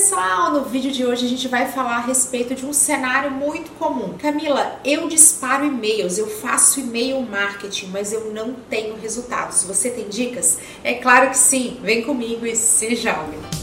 pessoal, no vídeo de hoje a gente vai falar a respeito de um cenário muito comum. Camila, eu disparo e-mails, eu faço e-mail marketing, mas eu não tenho resultados. Você tem dicas? É claro que sim. Vem comigo e se jogue.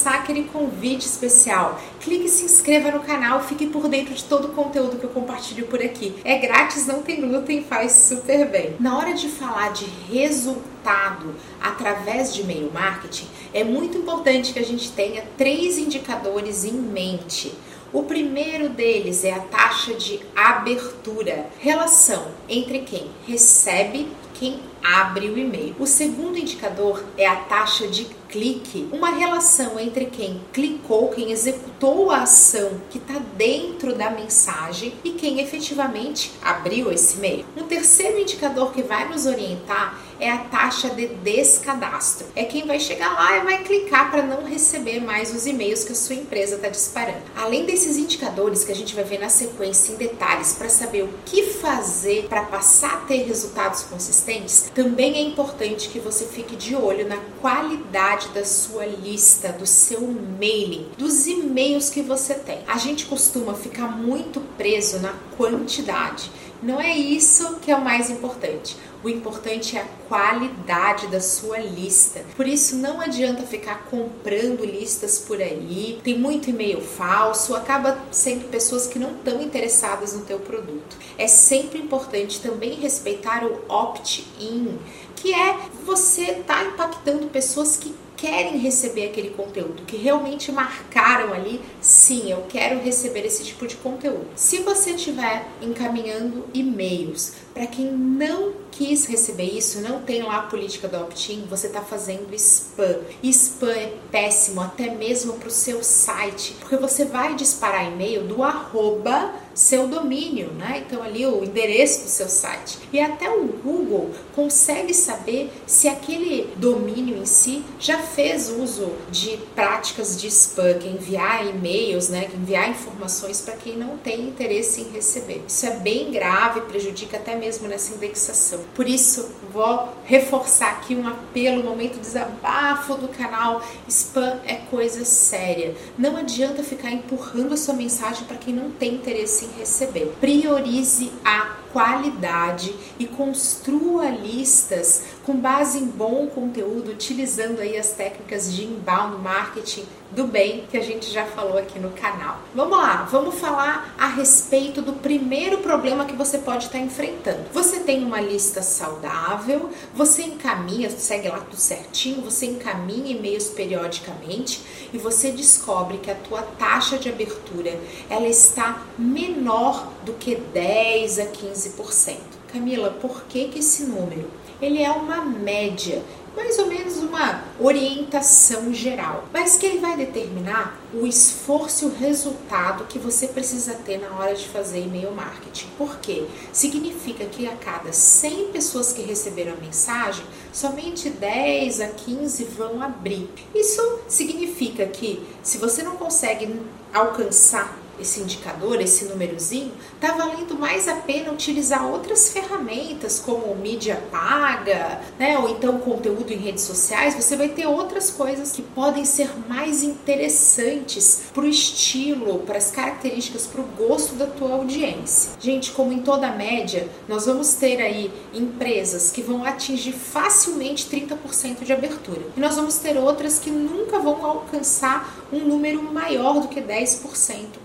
Começar aquele convite especial, clique e se inscreva no canal, fique por dentro de todo o conteúdo que eu compartilho por aqui. É grátis, não tem glúten, faz super bem. Na hora de falar de resultado através de e-mail marketing, é muito importante que a gente tenha três indicadores em mente. O primeiro deles é a taxa de abertura, relação entre quem recebe quem abre o e-mail. O segundo indicador é a taxa de clique, uma relação entre quem clicou, quem executou a ação que está dentro da mensagem e quem efetivamente abriu esse e-mail. Um terceiro indicador que vai nos orientar é a taxa de descadastro. É quem vai chegar lá e vai clicar para não receber mais os e-mails que a sua empresa está disparando. Além desses indicadores que a gente vai ver na sequência em detalhes para saber o que fazer para passar a ter resultados consistentes, também é importante que você fique de olho na qualidade da sua lista, do seu mailing, dos e-mails que você tem. A gente costuma ficar muito preso na quantidade. Não é isso que é o mais importante. O importante é a qualidade da sua lista. Por isso não adianta ficar comprando listas por aí. Tem muito e-mail falso, acaba sendo pessoas que não estão interessadas no teu produto. É sempre importante também respeitar o opt-in, que é você tá impactando pessoas que querem receber aquele conteúdo, que realmente marcaram ali, sim, eu quero receber esse tipo de conteúdo. Se você estiver encaminhando e-mails para quem não quis receber isso, não tem lá a política do opt-in, você está fazendo spam. E spam é péssimo até mesmo para o seu site, porque você vai disparar e-mail do arroba seu domínio, né? Então ali o endereço do seu site. E até o Google consegue saber se aquele domínio em si já fez uso de práticas de spam, que enviar e-mails, né, que enviar informações para quem não tem interesse em receber. Isso é bem grave, prejudica até mesmo nessa indexação. Por isso, vou reforçar aqui um apelo, um momento de desabafo do canal. Spam é coisa séria. Não adianta ficar empurrando a sua mensagem para quem não tem interesse em receber. Priorize a qualidade e construa listas com base em bom conteúdo, utilizando aí as técnicas de inbound marketing do bem que a gente já falou aqui no canal. Vamos lá, vamos falar a respeito do primeiro problema que você pode estar enfrentando. Você tem uma lista saudável, você encaminha, segue lá tudo certinho, você encaminha e-mails periodicamente e você descobre que a tua taxa de abertura ela está menor do que 10 a 15%. Camila, por que, que esse número? Ele é uma média mais ou menos uma orientação geral, mas que ele vai determinar o esforço e o resultado que você precisa ter na hora de fazer e-mail marketing. Por quê? Significa que a cada 100 pessoas que receberam a mensagem, somente 10 a 15 vão abrir. Isso significa que se você não consegue alcançar esse indicador, esse númerozinho, tá valendo mais a pena utilizar outras ferramentas como mídia paga, né, ou então conteúdo em redes sociais. Você vai ter outras coisas que podem ser mais interessantes para o estilo, para as características, para o gosto da tua audiência. Gente, como em toda média, nós vamos ter aí empresas que vão atingir facilmente 30% de abertura. E nós vamos ter outras que nunca vão alcançar um número maior do que 10%,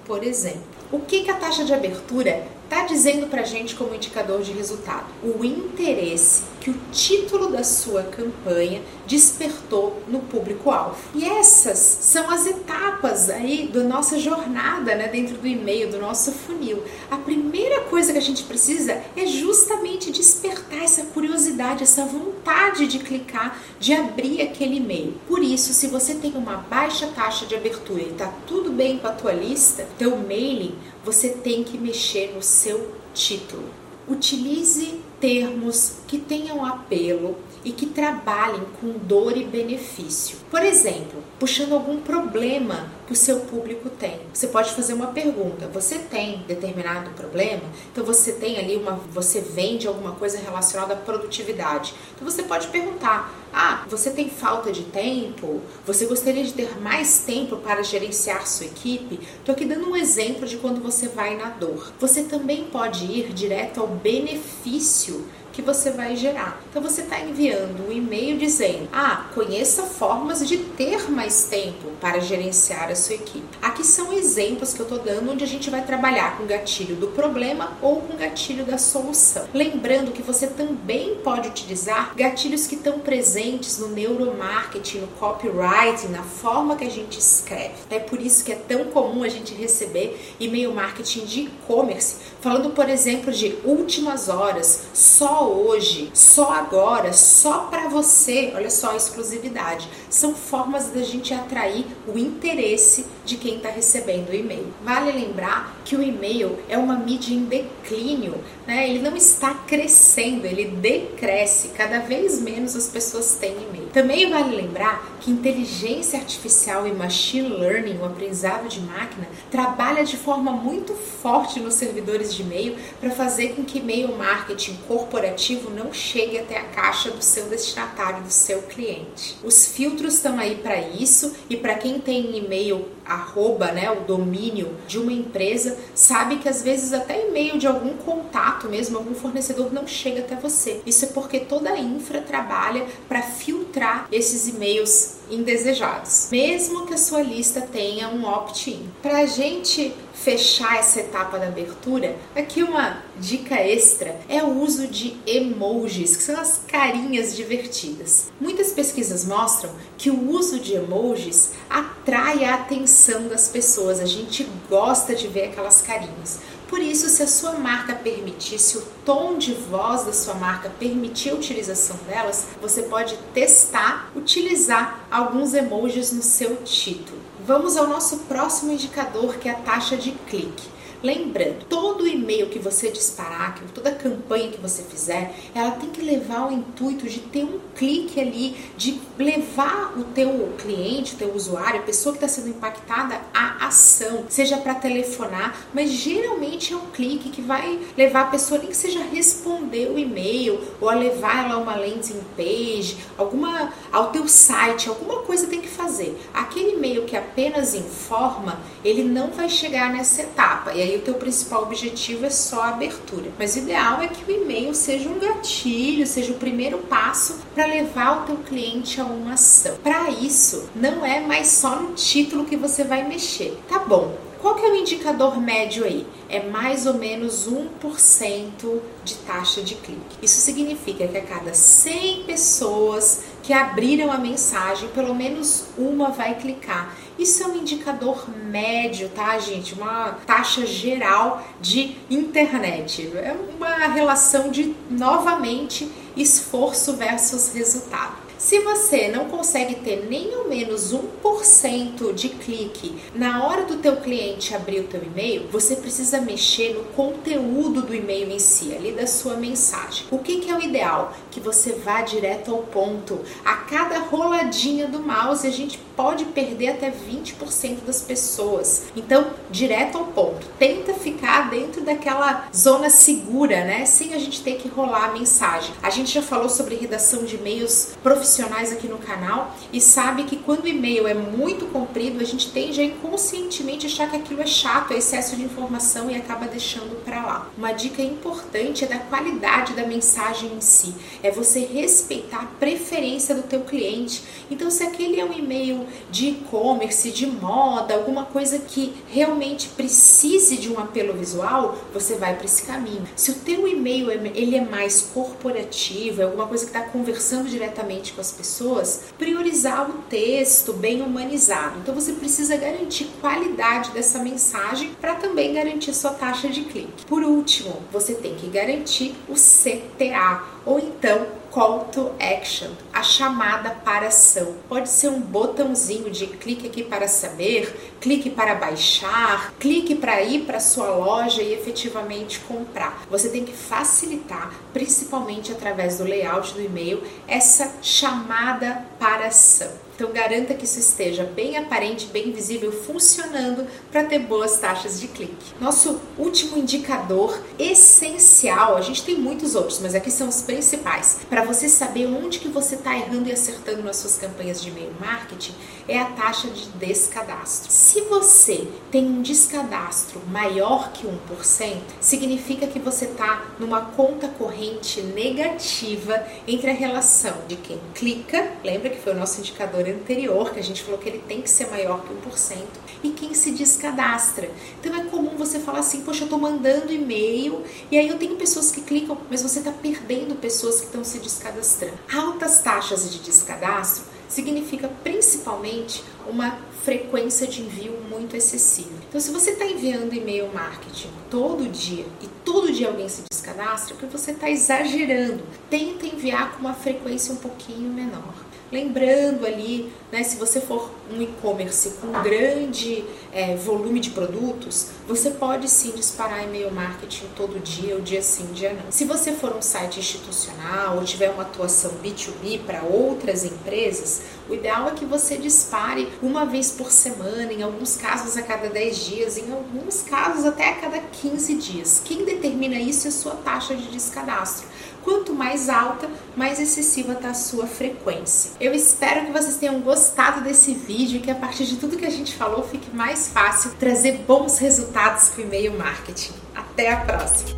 por exemplo. O que, que a taxa de abertura está dizendo para a gente como indicador de resultado? O interesse que o título da sua campanha despertou no público-alvo. E essas são as etapas aí da nossa jornada né, dentro do e-mail, do nosso funil. A primeira coisa que a gente precisa é justamente despertar essa curiosidade, essa vontade de clicar, de abrir aquele e-mail. Por isso, se você tem uma baixa taxa de abertura e está tudo bem com a tua lista, teu mailing, você tem que mexer no seu título. Utilize termos que tenham apelo e que trabalhem com dor e benefício. Por exemplo, puxando algum problema que o seu público tem. Você pode fazer uma pergunta: você tem determinado problema? Então você tem ali uma, você vende alguma coisa relacionada à produtividade. Então você pode perguntar: ah, você tem falta de tempo? Você gostaria de ter mais tempo para gerenciar sua equipe? Estou aqui dando um exemplo de quando você vai na dor. Você também pode ir direto ao benefício que você vai gerar. Então você está enviando um e-mail dizendo: Ah, conheça formas de ter mais tempo para gerenciar a sua equipe. Aqui são exemplos que eu estou dando onde a gente vai trabalhar com o gatilho do problema ou com o gatilho da solução. Lembrando que você também pode utilizar gatilhos que estão presentes no neuromarketing, no copywriting, na forma que a gente escreve. É por isso que é tão comum a gente receber e-mail marketing de e-commerce falando, por exemplo, de últimas horas, só hoje, só agora, só para você. Olha só a exclusividade. São formas da gente atrair o interesse de quem está recebendo o e-mail. Vale lembrar que o e-mail é uma mídia em declínio, né? Ele não está crescendo, ele decresce. Cada vez menos as pessoas têm e-mail. Também vale lembrar que inteligência artificial e machine learning, o aprendizado de máquina, trabalha de forma muito forte nos servidores de e-mail para fazer com que e-mail marketing corporativo não chegue até a caixa do seu destinatário, do seu cliente. Os filtros estão aí para isso e para quem tem e-mail arroba, né, o domínio de uma empresa, sabe que às vezes até e-mail de algum contato mesmo, algum fornecedor não chega até você. Isso é porque toda a infra trabalha para filtrar esses e-mails indesejados, mesmo que a sua lista tenha um opt-in. Para a gente fechar essa etapa da abertura, aqui uma dica extra é o uso de emojis, que são as carinhas divertidas. Muitas pesquisas mostram que o uso de emojis atrai a atenção das pessoas, a gente gosta de ver aquelas carinhas. Por isso, se a sua marca permitir, se o tom de voz da sua marca permitir a utilização delas, você pode testar, utilizar alguns emojis no seu título. Vamos ao nosso próximo indicador, que é a taxa de clique. Lembrando, todo e-mail que você disparar, toda campanha que você fizer, ela tem que levar o intuito de ter um clique ali, de levar o teu cliente, o teu usuário, a pessoa que está sendo impactada à ação, seja para telefonar, mas geralmente é um clique que vai levar a pessoa nem que seja responder o e-mail ou a levar ela a uma landing page, alguma ao teu site, alguma coisa tem que fazer. Aquele e-mail que apenas informa, ele não vai chegar nessa etapa. E aí o teu principal objetivo é só a abertura. Mas o ideal é que o e-mail seja um gatilho, seja o primeiro passo para levar o teu cliente a uma ação. Para isso, não é mais só no título que você vai mexer. Tá bom, qual que é o indicador médio aí? É mais ou menos 1% de taxa de clique. Isso significa que a cada 100 pessoas que abriram a mensagem, pelo menos uma vai clicar. Isso é um indicador médio, tá, gente? Uma taxa geral de internet. É uma relação de, novamente, esforço versus resultado. Se você não consegue ter nem ao menos 1% de clique na hora do teu cliente abrir o teu e-mail, você precisa mexer no conteúdo do e-mail em si, ali da sua mensagem. O que, que é o ideal? Que você vá direto ao ponto. A cada roladinha do mouse, a gente pode perder até 20% das pessoas. Então, direto ao ponto. Tenta ficar dentro daquela zona segura, né? Sem a gente ter que rolar a mensagem. A gente já falou sobre redação de e-mails profissionais aqui no canal e sabe que quando o e-mail é muito comprido, a gente tende a inconscientemente achar que aquilo é chato, é excesso de informação e acaba deixando para lá. Uma dica importante é da qualidade da mensagem em si. É você respeitar a preferência do teu cliente. Então, se aquele é um e-mail de e-commerce, de moda, alguma coisa que realmente precise de um apelo visual, você vai para esse caminho. Se o teu e-mail é, ele é mais corporativo, é alguma coisa que está conversando diretamente com as pessoas, priorizar o texto bem humanizado. Então você precisa garantir qualidade dessa mensagem para também garantir sua taxa de clique. Por último, você tem que garantir o CTA ou então Call to Action. Chamada para ação. Pode ser um botãozinho de clique aqui para saber, clique para baixar, clique para ir para sua loja e efetivamente comprar. Você tem que facilitar, principalmente através do layout do e-mail, essa chamada para ação. Então garanta que isso esteja bem aparente, bem visível, funcionando para ter boas taxas de clique. Nosso último indicador essencial, a gente tem muitos outros, mas aqui são os principais, para você saber onde que você está errando e acertando nas suas campanhas de e-mail marketing, é a taxa de descadastro. Se você tem um descadastro maior que 1%, significa que você está numa conta corrente negativa entre a relação de quem clica, lembra que foi o nosso indicador anterior, que a gente falou que ele tem que ser maior que 1%, e quem se descadastra. Então é comum você falar assim, poxa, eu estou mandando e-mail, e aí eu tenho pessoas que clicam, mas você está perdendo pessoas que estão se descadastrando. Altas taxas de descadastro significa principalmente uma frequência de envio muito excessiva. Então, se você está enviando e-mail marketing todo dia e todo dia alguém se descadastra, é porque você está exagerando. Tenta enviar com uma frequência um pouquinho menor. Lembrando ali, né, se você for um e-commerce com grande é, volume de produtos, você pode sim disparar e-mail marketing todo dia, o dia sim, dia não. Se você for um site institucional ou tiver uma atuação B2B para outras empresas, o ideal é que você dispare uma vez por semana, em alguns casos a cada 10 dias, em alguns casos até a cada 15 dias. Quem determina isso é a sua taxa de descadastro. Quanto mais alta, mais excessiva está a sua frequência. Eu espero que vocês tenham gostado desse vídeo e que a partir de tudo que a gente falou fique mais fácil trazer bons resultados com o e-mail marketing. Até a próxima!